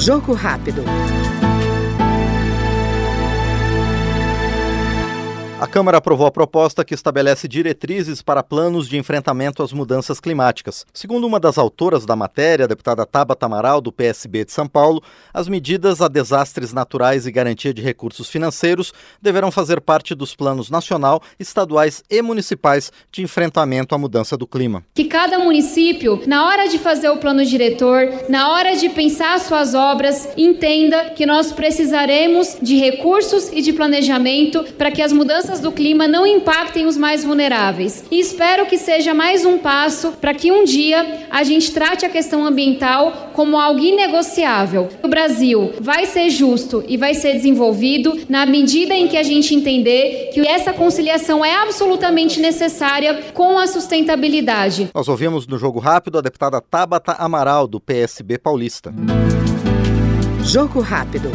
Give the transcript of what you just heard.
Jogo rápido. A Câmara aprovou a proposta que estabelece diretrizes para planos de enfrentamento às mudanças climáticas. Segundo uma das autoras da matéria, a deputada Tabata Amaral, do PSB de São Paulo, as medidas a desastres naturais e garantia de recursos financeiros deverão fazer parte dos planos nacional, estaduais e municipais de enfrentamento à mudança do clima. Que cada município, na hora de fazer o plano diretor, na hora de pensar suas obras, entenda que nós precisaremos de recursos e de planejamento para que as mudanças mudanças do clima não impactem os mais vulneráveis. E espero que seja mais um passo para que um dia a gente trate a questão ambiental como algo inegociável. O Brasil vai ser justo e vai ser desenvolvido na medida em que a gente entender que essa conciliação é absolutamente necessária com a sustentabilidade. Nós ouvimos no Jogo Rápido a deputada Tabata Amaral, do PSB Paulista. Jogo Rápido.